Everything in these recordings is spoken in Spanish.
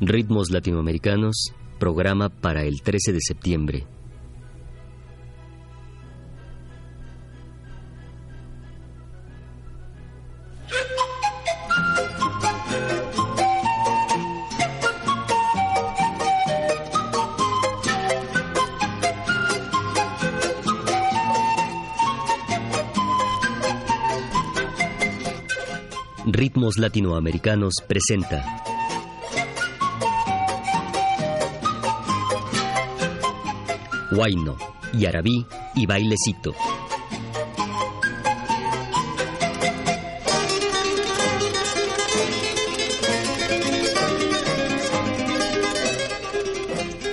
Ritmos Latinoamericanos, programa para el 13 de septiembre. Latinoamericanos presenta Huayno, Yarabí y Bailecito.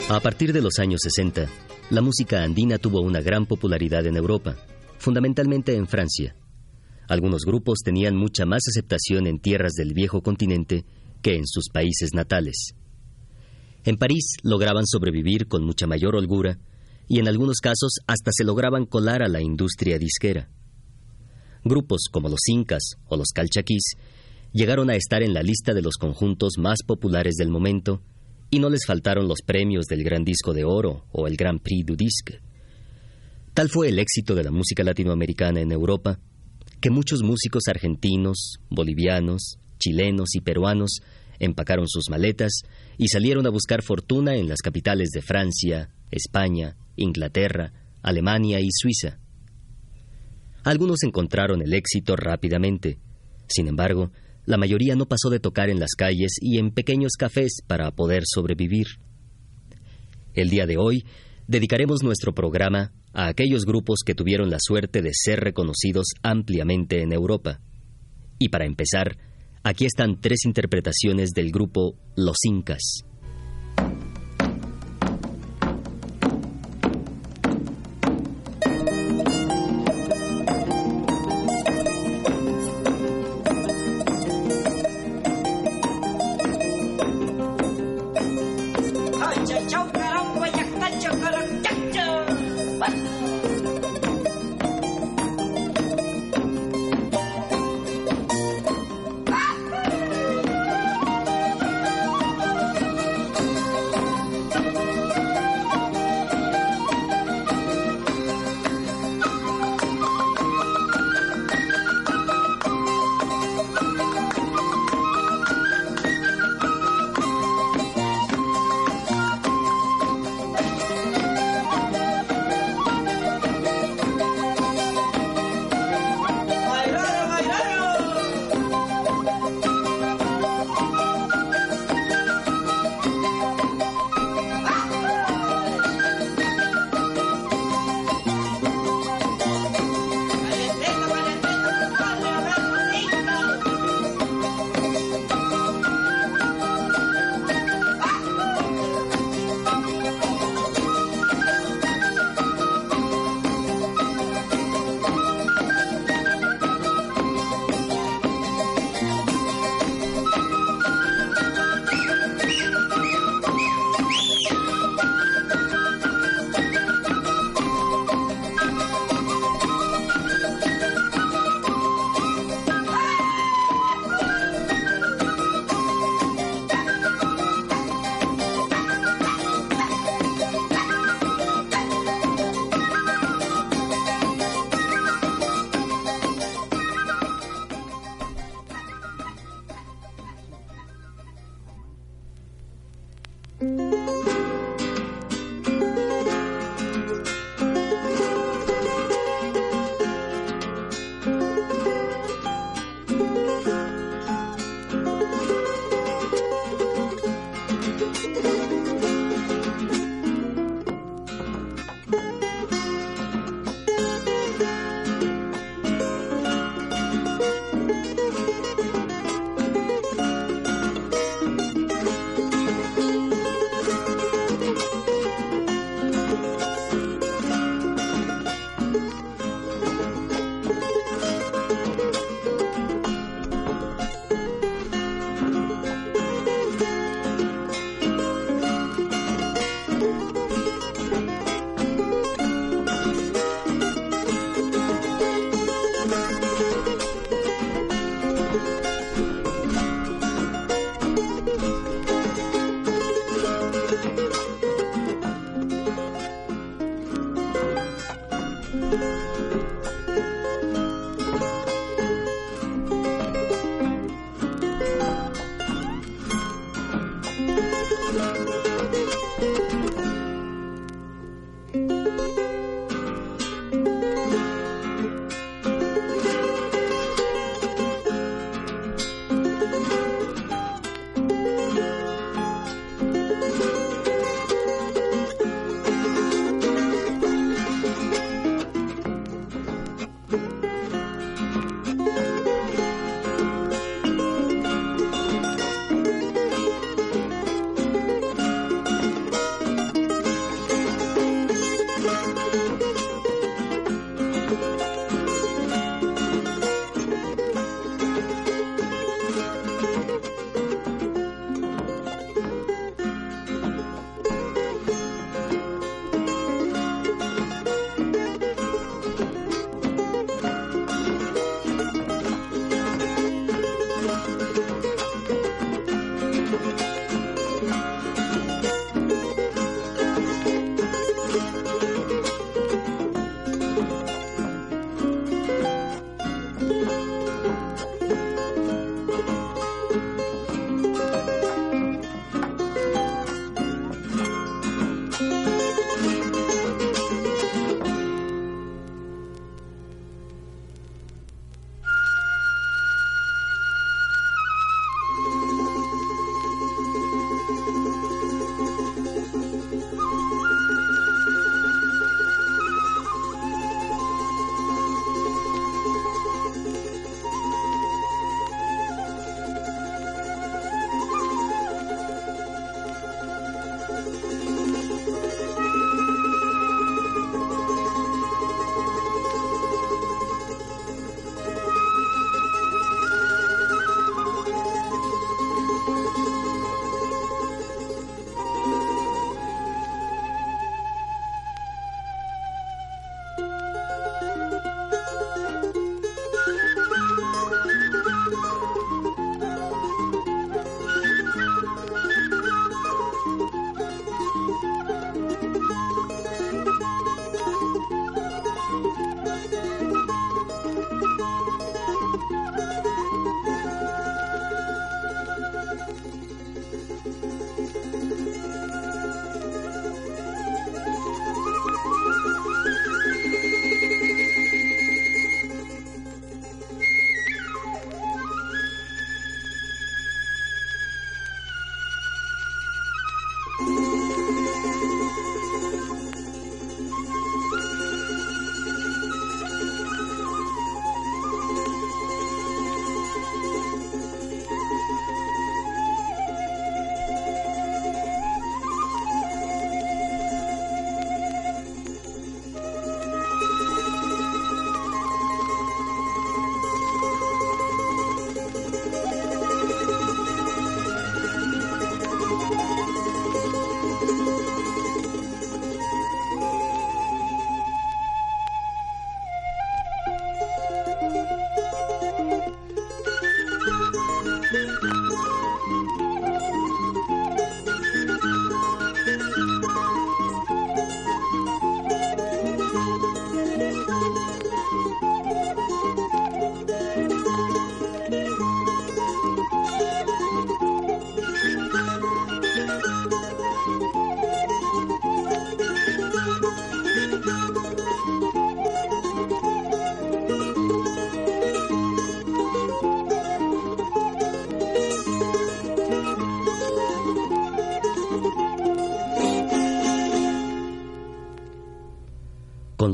A partir de los años 60, la música andina tuvo una gran popularidad en Europa, fundamentalmente en Francia. Algunos grupos tenían mucha más aceptación en tierras del viejo continente que en sus países natales. En París lograban sobrevivir con mucha mayor holgura y en algunos casos hasta se lograban colar a la industria disquera. Grupos como los Incas o los Calchaquís llegaron a estar en la lista de los conjuntos más populares del momento y no les faltaron los premios del Gran Disco de Oro o el Grand Prix du Disque. Tal fue el éxito de la música latinoamericana en Europa que muchos músicos argentinos, bolivianos, chilenos y peruanos empacaron sus maletas y salieron a buscar fortuna en las capitales de Francia, España, Inglaterra, Alemania y Suiza. Algunos encontraron el éxito rápidamente. Sin embargo, la mayoría no pasó de tocar en las calles y en pequeños cafés para poder sobrevivir. El día de hoy dedicaremos nuestro programa a aquellos grupos que tuvieron la suerte de ser reconocidos ampliamente en Europa. Y para empezar, aquí están tres interpretaciones del grupo Los Incas.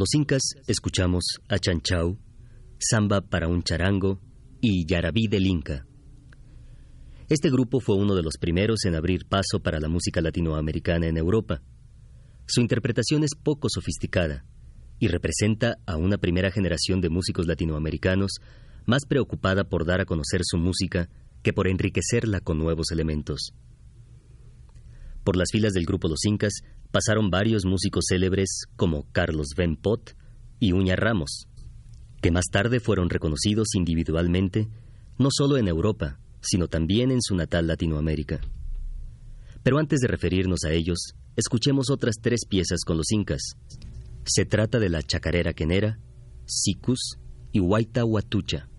Los incas escuchamos a Chanchau, Samba para un charango y Yarabí del Inca. Este grupo fue uno de los primeros en abrir paso para la música latinoamericana en Europa. Su interpretación es poco sofisticada y representa a una primera generación de músicos latinoamericanos más preocupada por dar a conocer su música que por enriquecerla con nuevos elementos. Por las filas del grupo Los Incas pasaron varios músicos célebres como Carlos Ben Pot y Uña Ramos, que más tarde fueron reconocidos individualmente no solo en Europa, sino también en su natal Latinoamérica. Pero antes de referirnos a ellos, escuchemos otras tres piezas con los incas. Se trata de la chacarera quenera, sicus y huayta huatucha.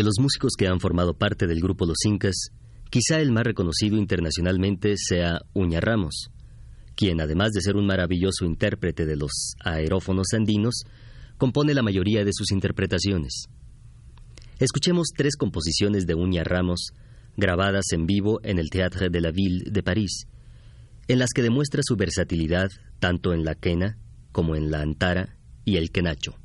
De los músicos que han formado parte del grupo Los Incas, quizá el más reconocido internacionalmente sea Uña Ramos, quien además de ser un maravilloso intérprete de los aerófonos andinos, compone la mayoría de sus interpretaciones. Escuchemos tres composiciones de Uña Ramos, grabadas en vivo en el Théâtre de la Ville de París, en las que demuestra su versatilidad tanto en la quena como en la antara y el quenacho.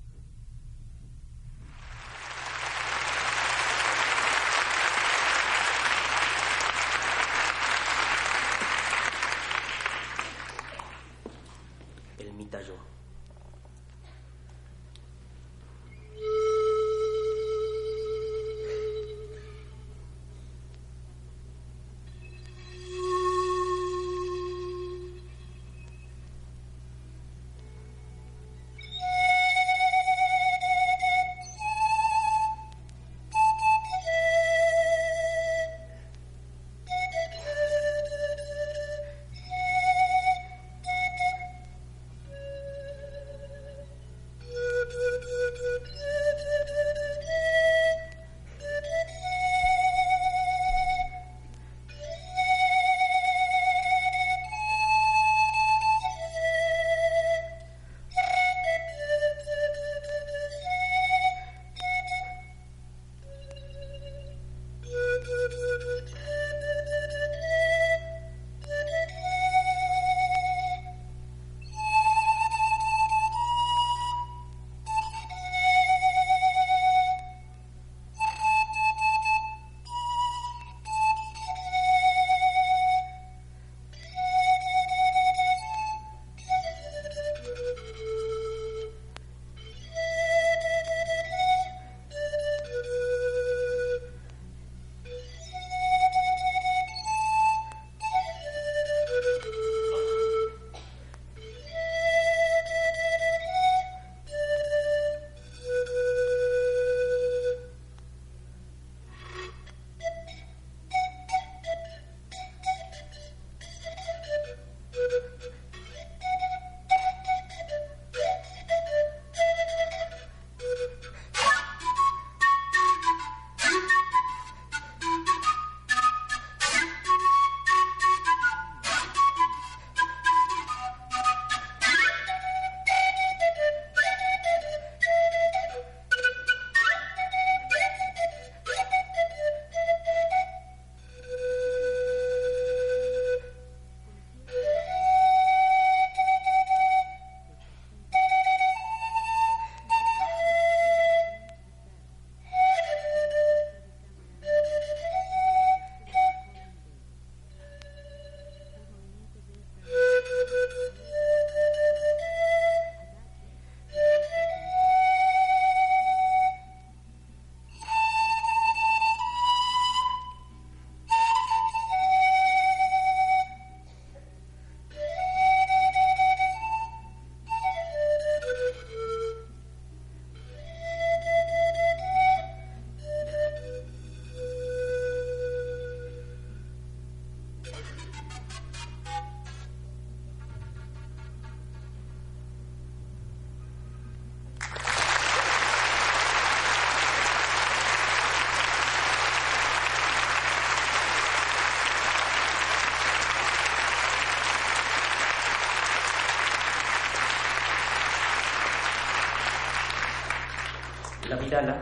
La Vidala,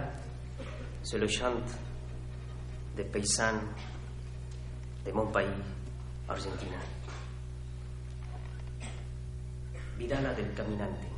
c'est le chant des paysans de mon pays, Argentina. Vidala del caminante.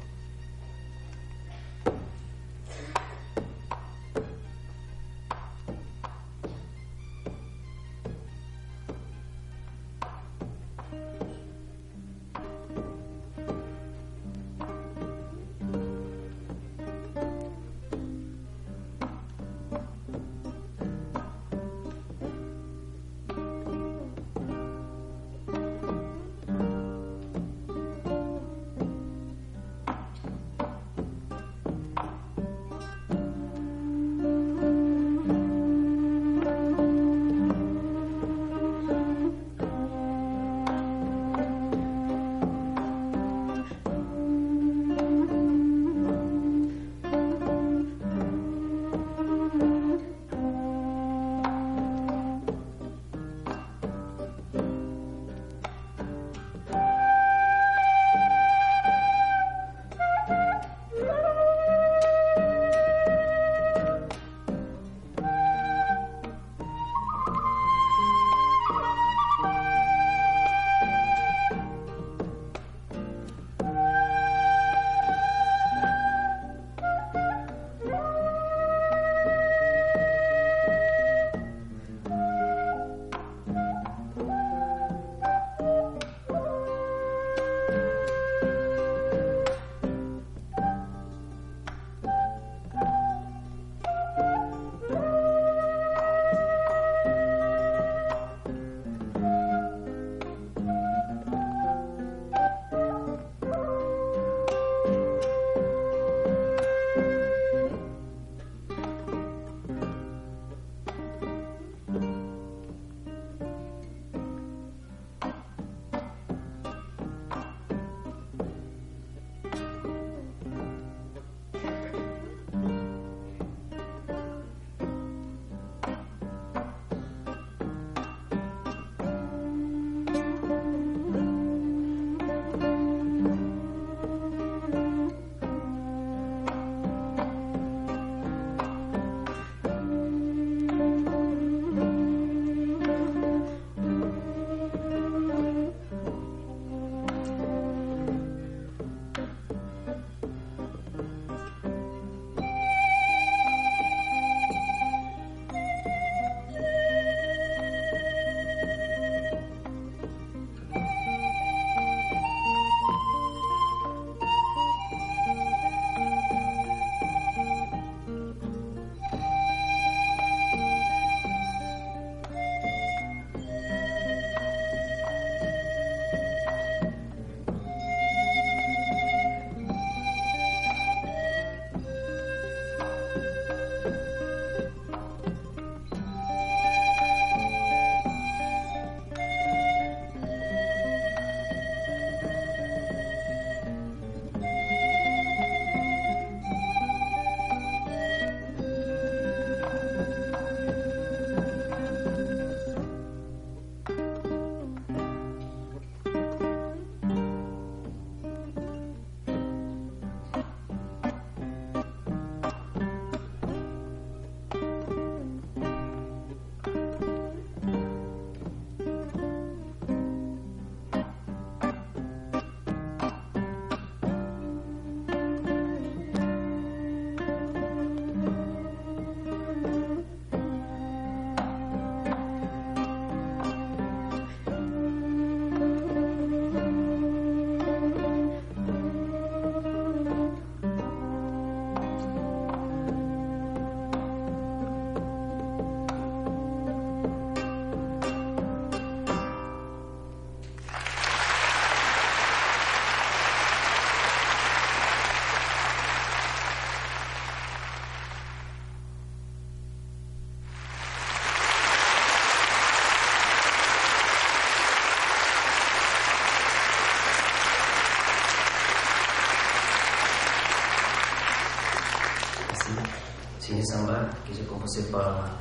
Uh.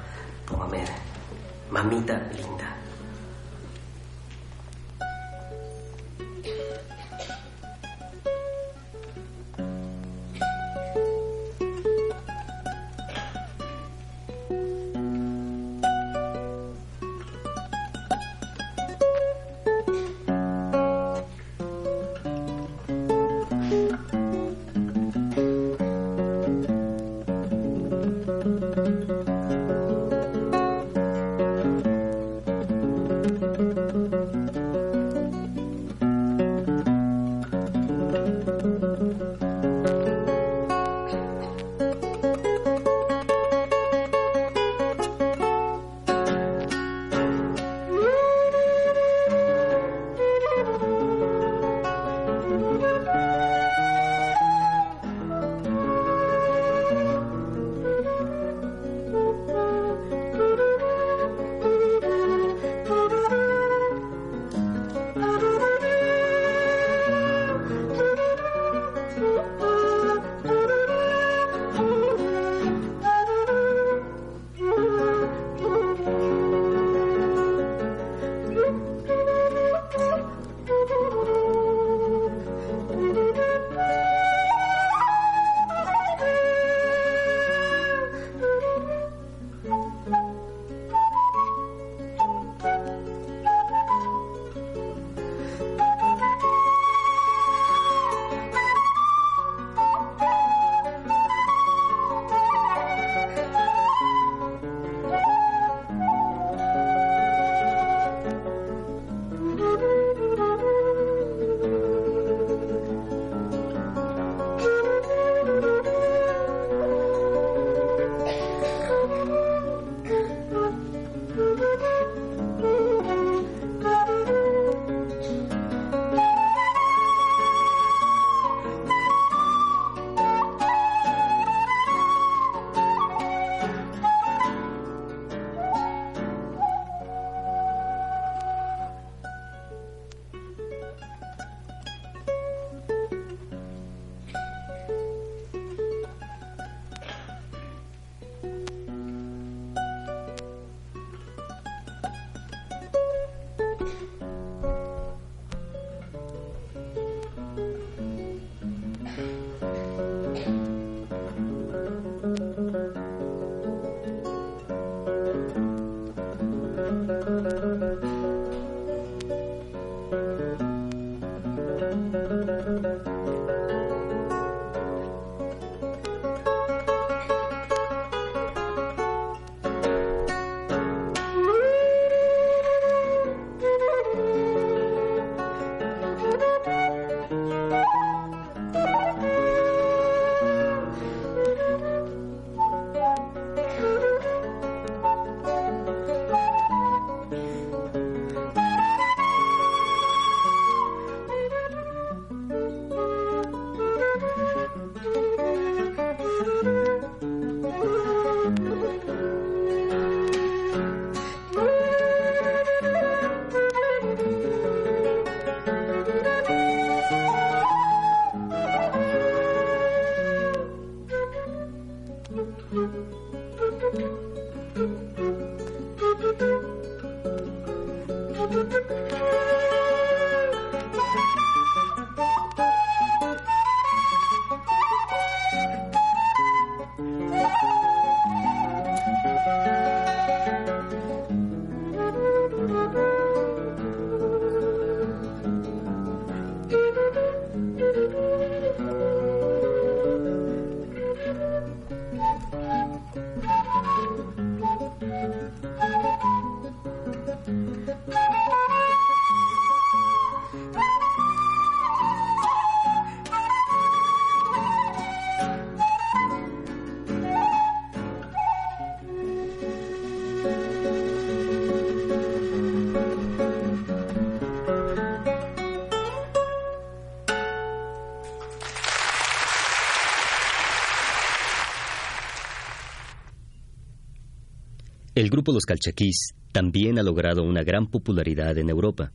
El grupo Los Calchaquís también ha logrado una gran popularidad en Europa.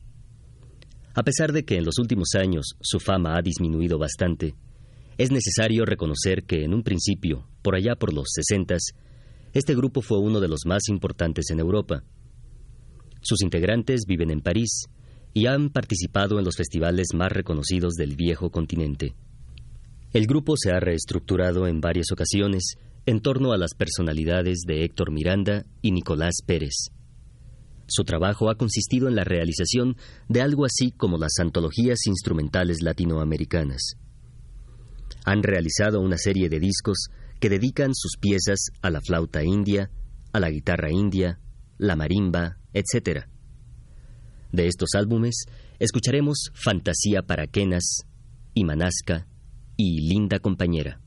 A pesar de que en los últimos años su fama ha disminuido bastante, es necesario reconocer que en un principio, por allá por los sesentas, Este grupo fue uno de los más importantes en Europa. Sus integrantes viven en París y han participado en los festivales más reconocidos del viejo continente. El grupo se ha reestructurado en varias ocasiones en torno a las personalidades de Héctor Miranda y Nicolás Pérez. Su trabajo ha consistido en la realización de algo así como las antologías instrumentales latinoamericanas. Han realizado una serie de discos que dedican sus piezas a la flauta india, a la guitarra india, la marimba, etc. De estos álbumes escucharemos Fantasía para Quenas, Imanasca y Linda Compañera.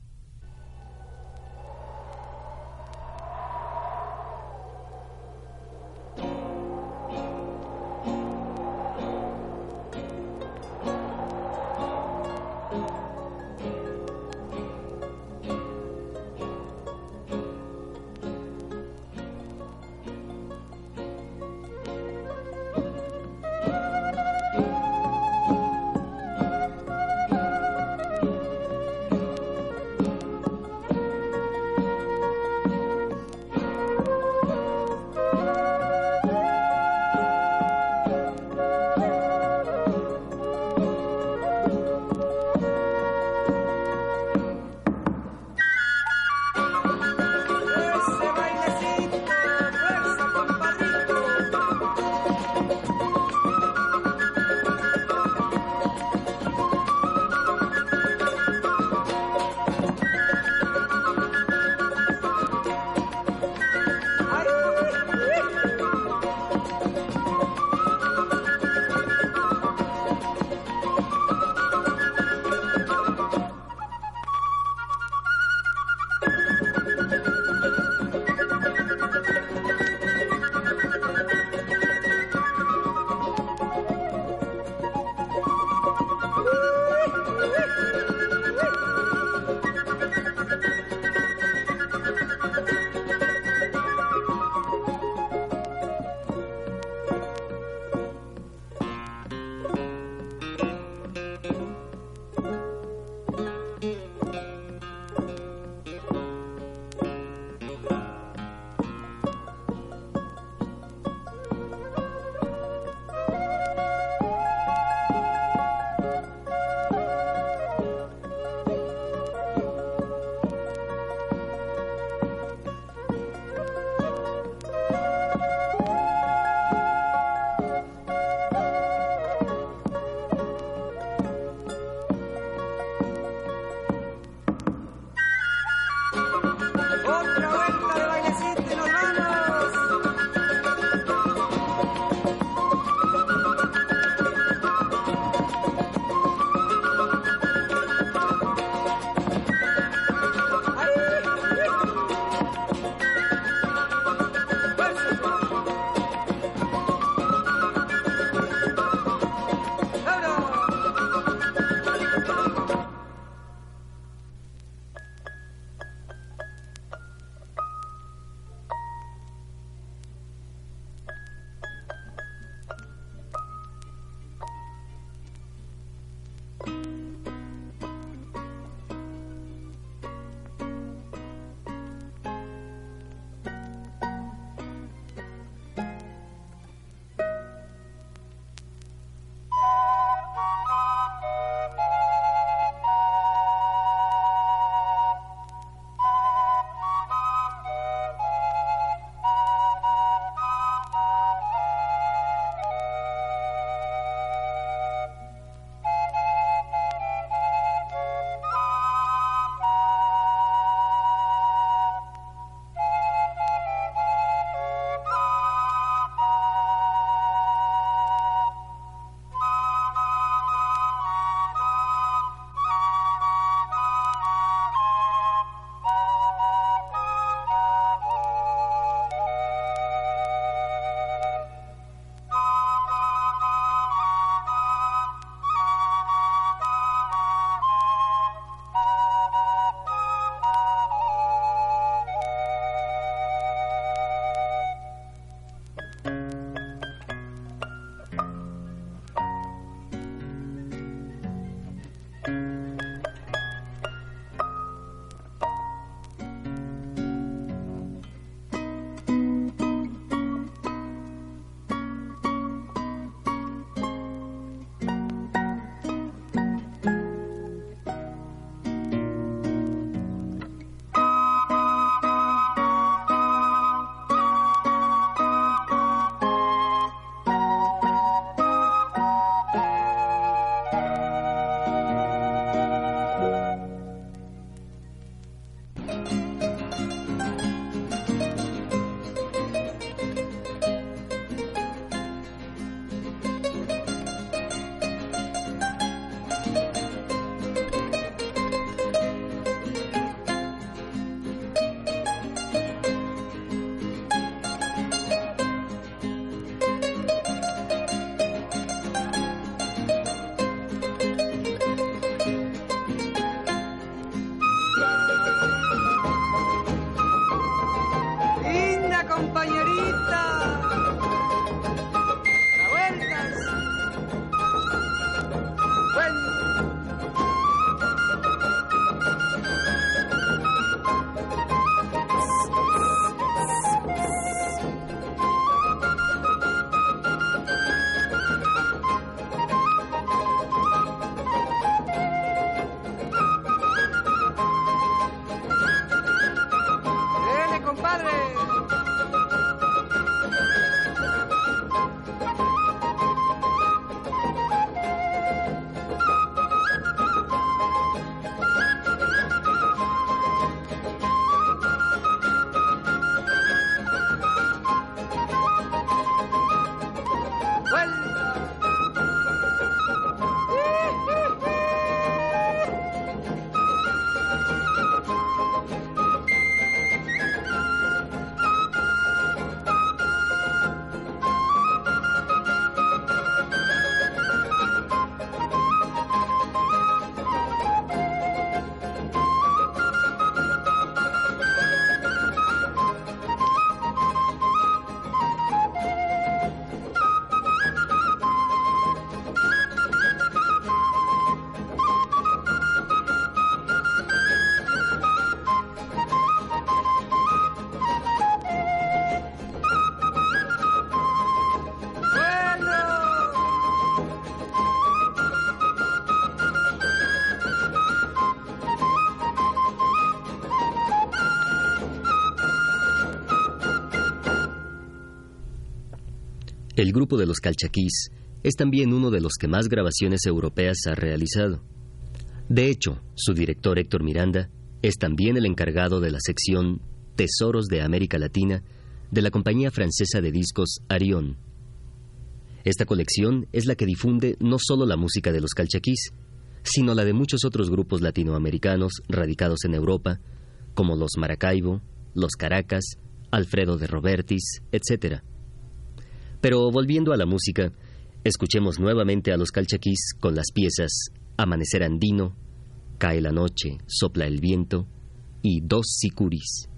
El grupo de los calchaquís es también uno de los que más grabaciones europeas ha realizado. De hecho, su director Héctor Miranda es también el encargado de la sección Tesoros de América Latina de la compañía francesa de discos Arión. Esta colección es la que difunde no solo la música de los calchaquís, sino la de muchos otros grupos latinoamericanos radicados en Europa, como los Maracaibo, los Caracas, Alfredo de Robertis, etc. Pero volviendo a la música, escuchemos nuevamente a los calchaquís con las piezas Amanecer Andino, Cae la noche, sopla el viento y Dos sicuris.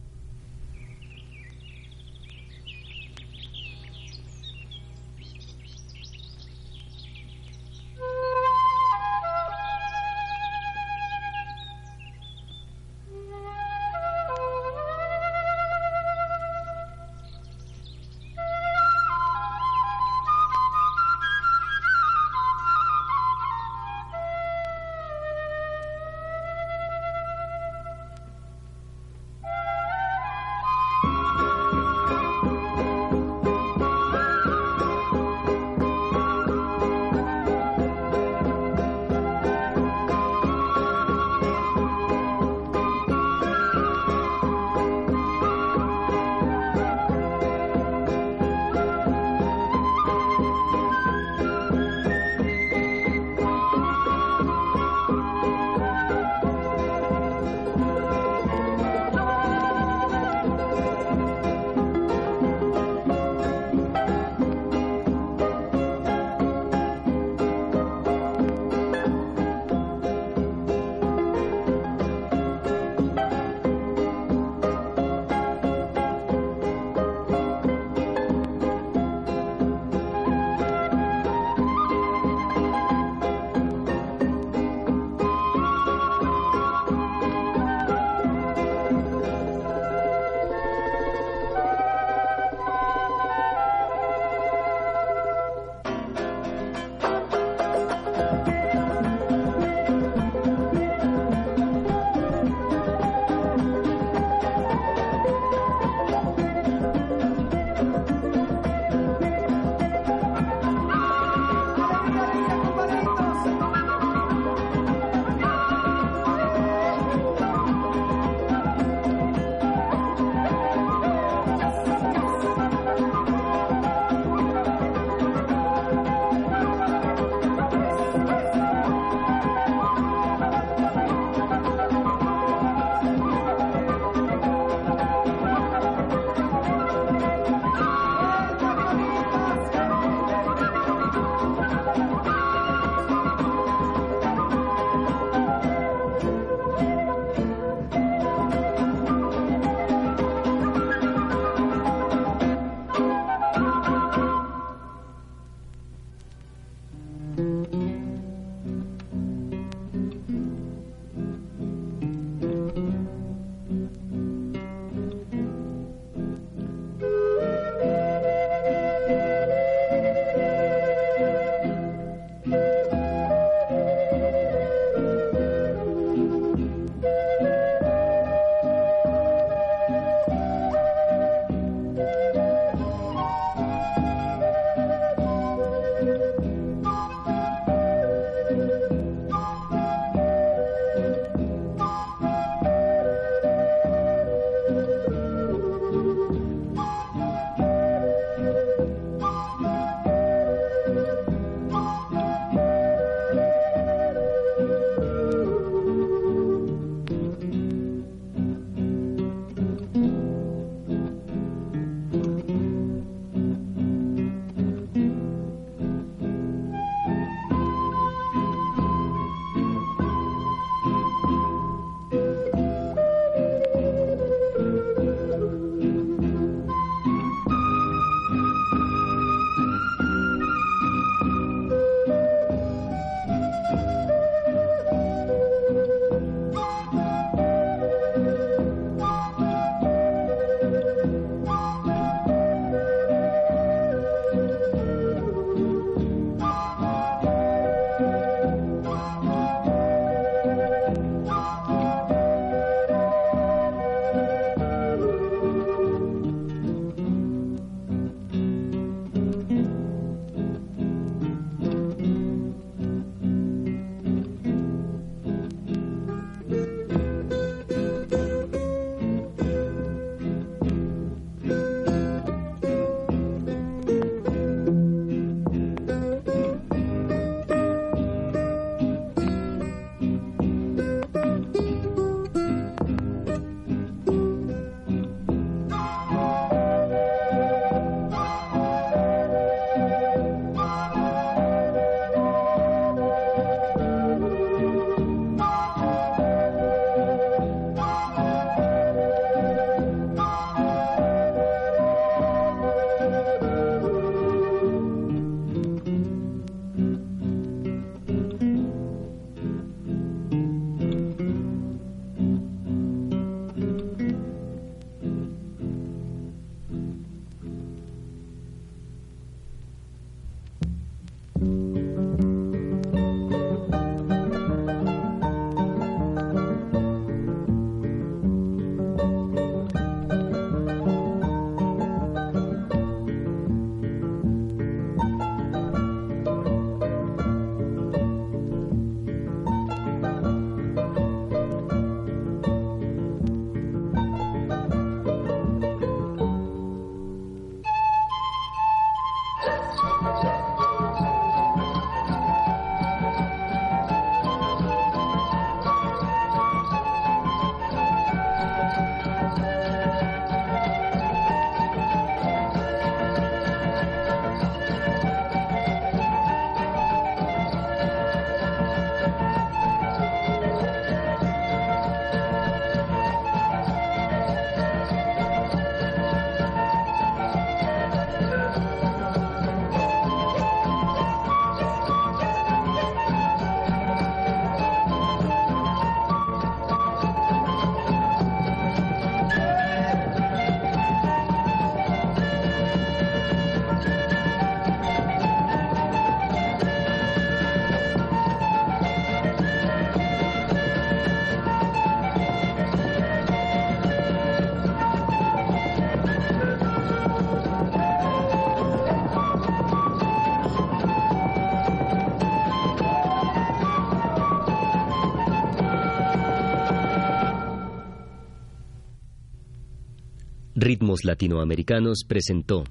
Ritmos Latinoamericanos presentó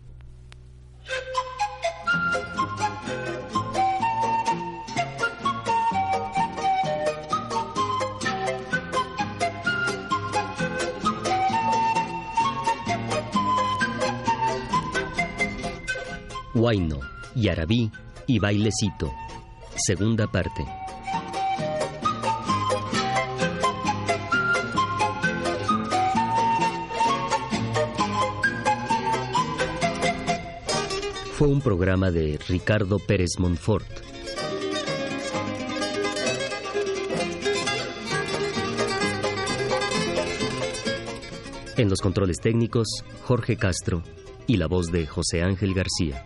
Huayno, Yarabí y Bailecito. Segunda parte. Fue un programa de Ricardo Pérez Montfort. En los controles técnicos, Jorge Castro y la voz de José Ángel García.